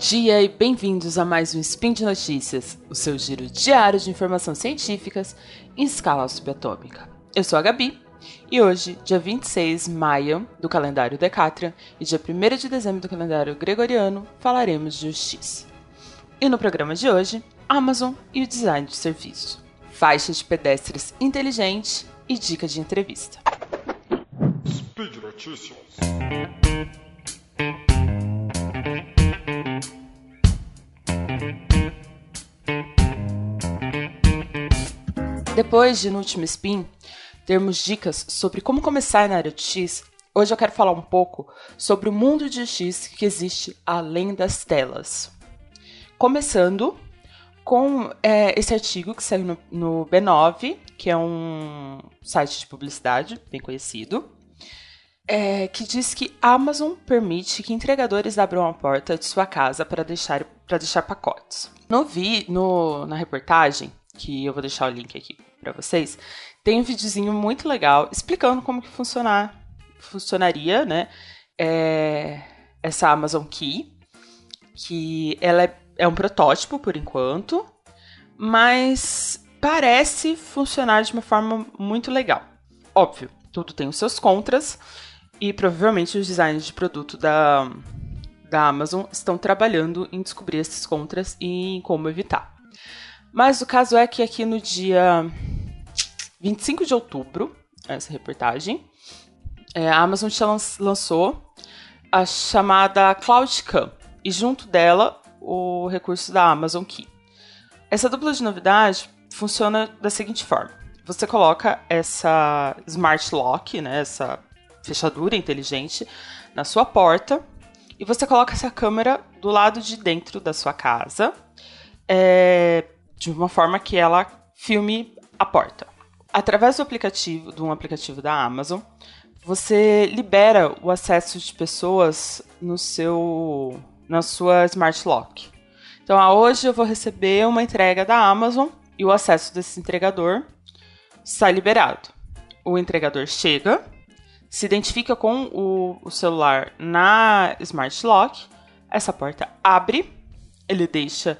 dia e bem-vindos a mais um Spin de Notícias, o seu giro diário de informações científicas em escala subatômica. Eu sou a Gabi e hoje, dia 26 de maio do calendário Decátria e dia 1 de dezembro do calendário Gregoriano, falaremos de justiça. E no programa de hoje, Amazon e o design de serviço, faixa de pedestres inteligente e dica de entrevista. Speed Notícias. Depois de no último spin termos dicas sobre como começar na área de X, hoje eu quero falar um pouco sobre o mundo de X que existe além das telas. Começando com é, esse artigo que saiu no, no B9, que é um site de publicidade bem conhecido, é, que diz que Amazon permite que entregadores abram a porta de sua casa para deixar, deixar pacotes. No vi, no, na reportagem, que eu vou deixar o link aqui para vocês, tem um videozinho muito legal explicando como que funcionar, funcionaria, né? É, essa Amazon Key, que ela é, é um protótipo por enquanto, mas parece funcionar de uma forma muito legal. Óbvio, tudo tem os seus contras e provavelmente os designers de produto da, da Amazon estão trabalhando em descobrir esses contras e em como evitar. Mas o caso é que aqui no dia 25 de outubro, essa reportagem, é, a Amazon lançou a chamada CloudCam e junto dela o recurso da Amazon Key. Essa dupla de novidade funciona da seguinte forma: você coloca essa Smart Lock, né, essa fechadura inteligente, na sua porta e você coloca essa câmera do lado de dentro da sua casa. É, de uma forma que ela filme a porta. Através do aplicativo, de um aplicativo da Amazon, você libera o acesso de pessoas no seu na sua Smart Lock. Então, ah, hoje eu vou receber uma entrega da Amazon e o acesso desse entregador está liberado. O entregador chega, se identifica com o, o celular na Smart Lock, essa porta abre, ele deixa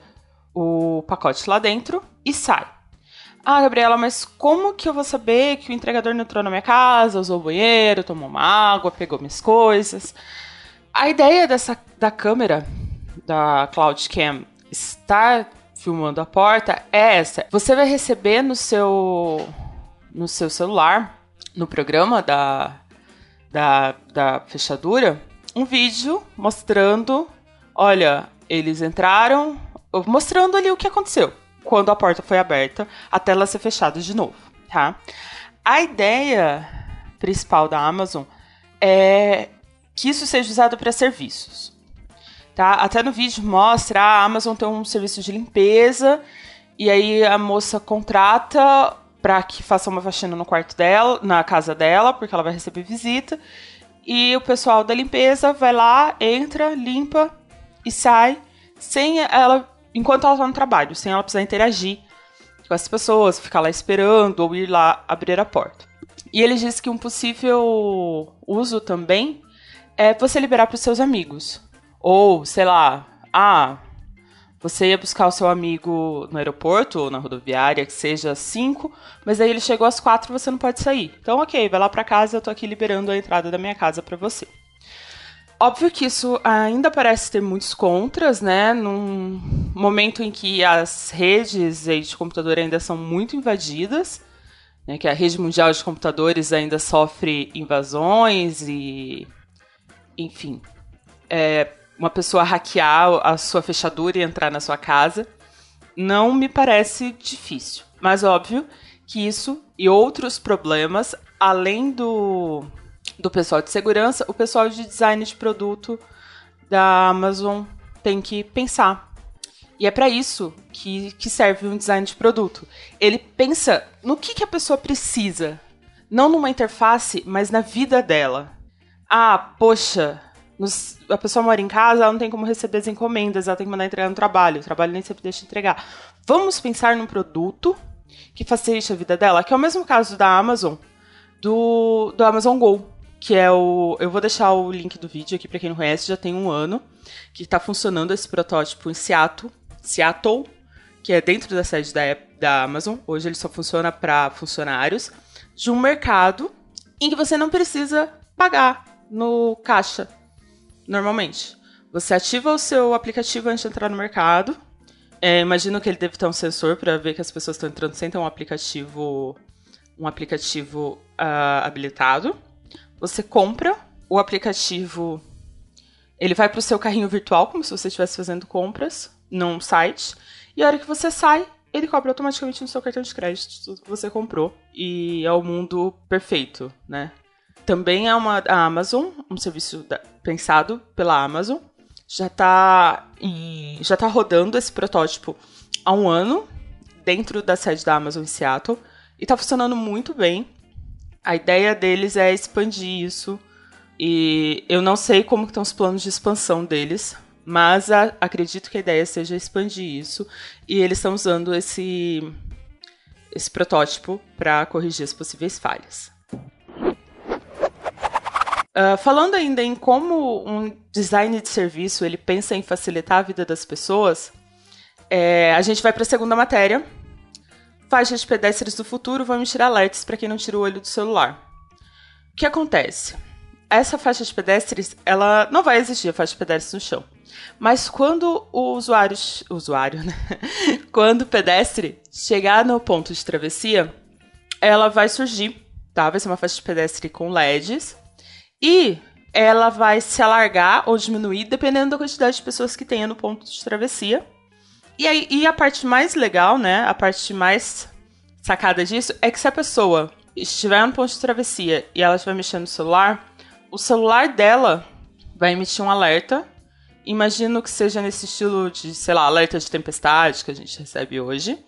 o pacote lá dentro e sai. Ah, Gabriela, mas como que eu vou saber que o entregador não entrou na minha casa, usou o banheiro, tomou uma água, pegou minhas coisas? A ideia dessa da câmera da CloudCam estar filmando a porta é essa. Você vai receber no seu no seu celular, no programa da, da, da fechadura, um vídeo mostrando, olha, eles entraram, mostrando ali o que aconteceu quando a porta foi aberta até ela ser fechada de novo, tá? A ideia principal da Amazon é que isso seja usado para serviços. Tá? Até no vídeo mostra a Amazon tem um serviço de limpeza e aí a moça contrata para que faça uma faxina no quarto dela, na casa dela, porque ela vai receber visita. E o pessoal da limpeza vai lá, entra, limpa e sai sem ela enquanto ela está no trabalho, sem ela precisar interagir com as pessoas, ficar lá esperando ou ir lá abrir a porta. E ele diz que um possível uso também é você liberar para os seus amigos. Ou, sei lá, ah, você ia buscar o seu amigo no aeroporto ou na rodoviária, que seja às 5, mas aí ele chegou às 4 e você não pode sair. Então, ok, vai lá para casa, eu tô aqui liberando a entrada da minha casa para você. Óbvio que isso ainda parece ter muitos contras, né? Num momento em que as redes de computador ainda são muito invadidas, né? que a rede mundial de computadores ainda sofre invasões e, enfim, é, uma pessoa hackear a sua fechadura e entrar na sua casa, não me parece difícil. Mas óbvio que isso e outros problemas, além do do pessoal de segurança, o pessoal de design de produto da Amazon tem que pensar. E é para isso que, que serve um design de produto. Ele pensa no que, que a pessoa precisa, não numa interface, mas na vida dela. Ah, poxa, nos, a pessoa mora em casa, ela não tem como receber as encomendas, ela tem que mandar entregar no trabalho, o trabalho nem sempre deixa entregar. Vamos pensar num produto que facilite a vida dela, que é o mesmo caso da Amazon, do, do Amazon Go que é o. Eu vou deixar o link do vídeo aqui para quem não conhece, já tem um ano que está funcionando esse protótipo em Seattle, Seattle, que é dentro da sede da, da Amazon. Hoje ele só funciona para funcionários de um mercado em que você não precisa pagar no caixa normalmente. Você ativa o seu aplicativo antes de entrar no mercado. É, imagino que ele deve ter um sensor para ver que as pessoas estão entrando sem ter um aplicativo, um aplicativo uh, habilitado. Você compra o aplicativo, ele vai para o seu carrinho virtual como se você estivesse fazendo compras num site. E a hora que você sai, ele cobra automaticamente no seu cartão de crédito tudo que você comprou. E é o mundo perfeito, né? Também é uma a Amazon, um serviço da, pensado pela Amazon. Já está já tá rodando esse protótipo há um ano dentro da sede da Amazon em Seattle e está funcionando muito bem. A ideia deles é expandir isso e eu não sei como estão os planos de expansão deles, mas a, acredito que a ideia seja expandir isso e eles estão usando esse esse protótipo para corrigir as possíveis falhas. Uh, falando ainda em como um design de serviço ele pensa em facilitar a vida das pessoas, é, a gente vai para a segunda matéria. Faixas de pedestres do futuro vão emitir alertas para quem não tira o olho do celular. O que acontece? Essa faixa de pedestres, ela não vai existir a faixa de pedestres no chão. Mas quando o usuário, usuário, né? quando o pedestre chegar no ponto de travessia, ela vai surgir, tá? Vai ser uma faixa de pedestre com LEDs e ela vai se alargar ou diminuir dependendo da quantidade de pessoas que tenha no ponto de travessia. E, aí, e a parte mais legal, né? A parte mais sacada disso é que se a pessoa estiver no ponto de travessia e ela estiver mexendo no celular, o celular dela vai emitir um alerta. Imagino que seja nesse estilo de, sei lá, alerta de tempestade que a gente recebe hoje.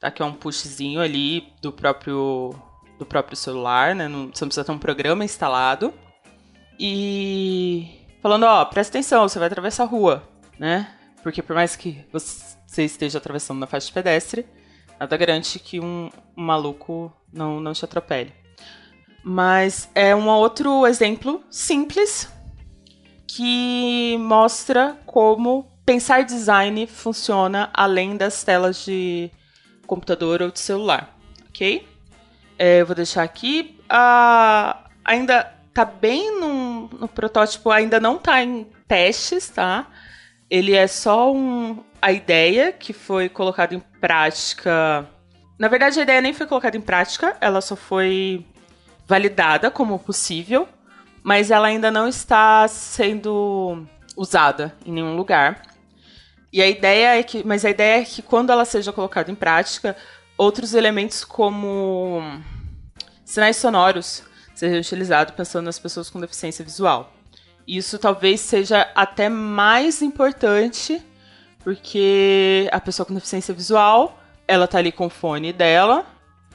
Tá? Que é um pushzinho ali do próprio, do próprio celular, né? Não, você não precisa ter um programa instalado e falando, ó, presta atenção, você vai atravessar a rua, né? Porque por mais que você esteja atravessando na faixa de pedestre, nada garante que um, um maluco não, não te atropele. Mas é um outro exemplo simples que mostra como pensar design funciona além das telas de computador ou de celular, ok? É, eu vou deixar aqui. Uh, ainda tá bem no, protótipo, ainda não tá em testes, tá? Ele é só um, a ideia que foi colocada em prática. Na verdade, a ideia nem foi colocada em prática, ela só foi validada como possível, mas ela ainda não está sendo usada em nenhum lugar. E a ideia é que, mas a ideia é que quando ela seja colocada em prática, outros elementos como sinais sonoros seja utilizado pensando nas pessoas com deficiência visual. Isso talvez seja até mais importante, porque a pessoa com deficiência visual, ela tá ali com o fone dela,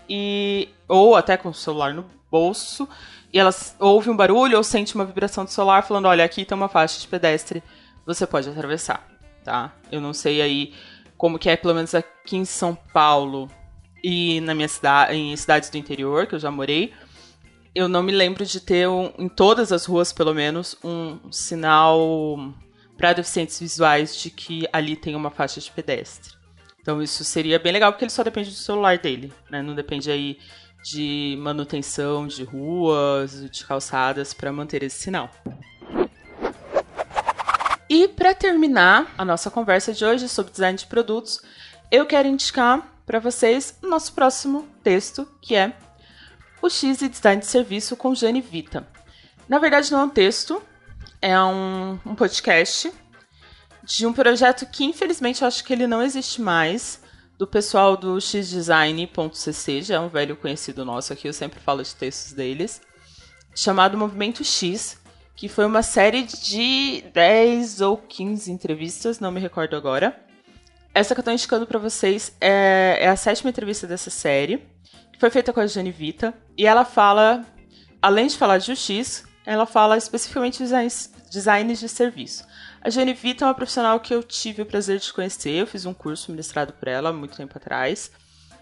e ou até com o celular no bolso, e ela ouve um barulho ou sente uma vibração do celular falando: olha, aqui tem uma faixa de pedestre, você pode atravessar, tá? Eu não sei aí como que é, pelo menos aqui em São Paulo e na minha cidade, em cidades do interior, que eu já morei, eu não me lembro de ter, um, em todas as ruas, pelo menos, um sinal para deficientes visuais de que ali tem uma faixa de pedestre. Então isso seria bem legal, porque ele só depende do celular dele, né? Não depende aí de manutenção de ruas, de calçadas para manter esse sinal. E para terminar a nossa conversa de hoje sobre design de produtos, eu quero indicar para vocês o nosso próximo texto, que é o X e Design de Serviço com Jane Vita. Na verdade, não é um texto, é um, um podcast de um projeto que, infelizmente, eu acho que ele não existe mais, do pessoal do xdesign.cc, já é um velho conhecido nosso aqui, eu sempre falo de textos deles, chamado Movimento X, que foi uma série de 10 ou 15 entrevistas, não me recordo agora. Essa que eu estou indicando para vocês é, é a sétima entrevista dessa série foi feita com a Jane Vita e ela fala, além de falar de UX, ela fala especificamente de designs, designs de serviço. A Jane Vita é uma profissional que eu tive o prazer de conhecer, eu fiz um curso ministrado por ela muito tempo atrás.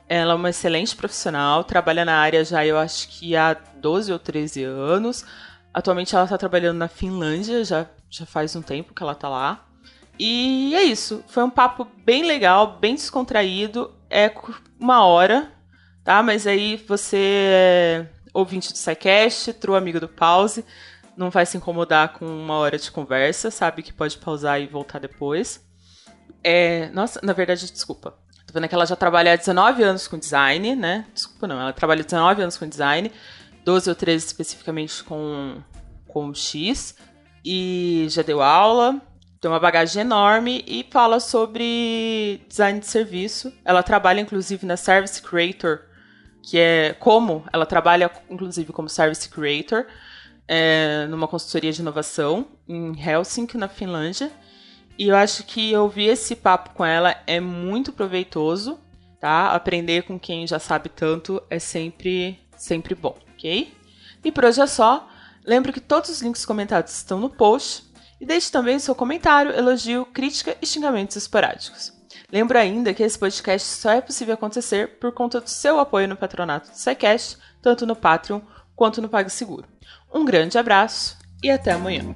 Ela é uma excelente profissional, trabalha na área já, eu acho que há 12 ou 13 anos. Atualmente ela está trabalhando na Finlândia, já, já faz um tempo que ela está lá. E é isso. Foi um papo bem legal, bem descontraído. É uma hora, tá? Mas aí você é ouvinte do SciCast, true amigo do Pause, não vai se incomodar com uma hora de conversa, sabe que pode pausar e voltar depois. É, nossa, na verdade, desculpa. Tô vendo que ela já trabalha há 19 anos com design, né? Desculpa, não. Ela trabalha 19 anos com design, 12 ou 13 especificamente com, com X. E já deu aula, tem uma bagagem enorme e fala sobre design de serviço. Ela trabalha, inclusive, na Service Creator, que é como ela trabalha, inclusive, como Service Creator, é, numa consultoria de inovação em Helsinki, na Finlândia. E eu acho que ouvir esse papo com ela é muito proveitoso, tá? Aprender com quem já sabe tanto é sempre, sempre bom, ok? E por hoje é só. Lembro que todos os links comentados estão no post. E deixe também seu comentário, elogio, crítica e xingamentos esporádicos. Lembro ainda que esse podcast só é possível acontecer por conta do seu apoio no patronato do SciCast, tanto no Patreon quanto no PagSeguro. Um grande abraço e até amanhã.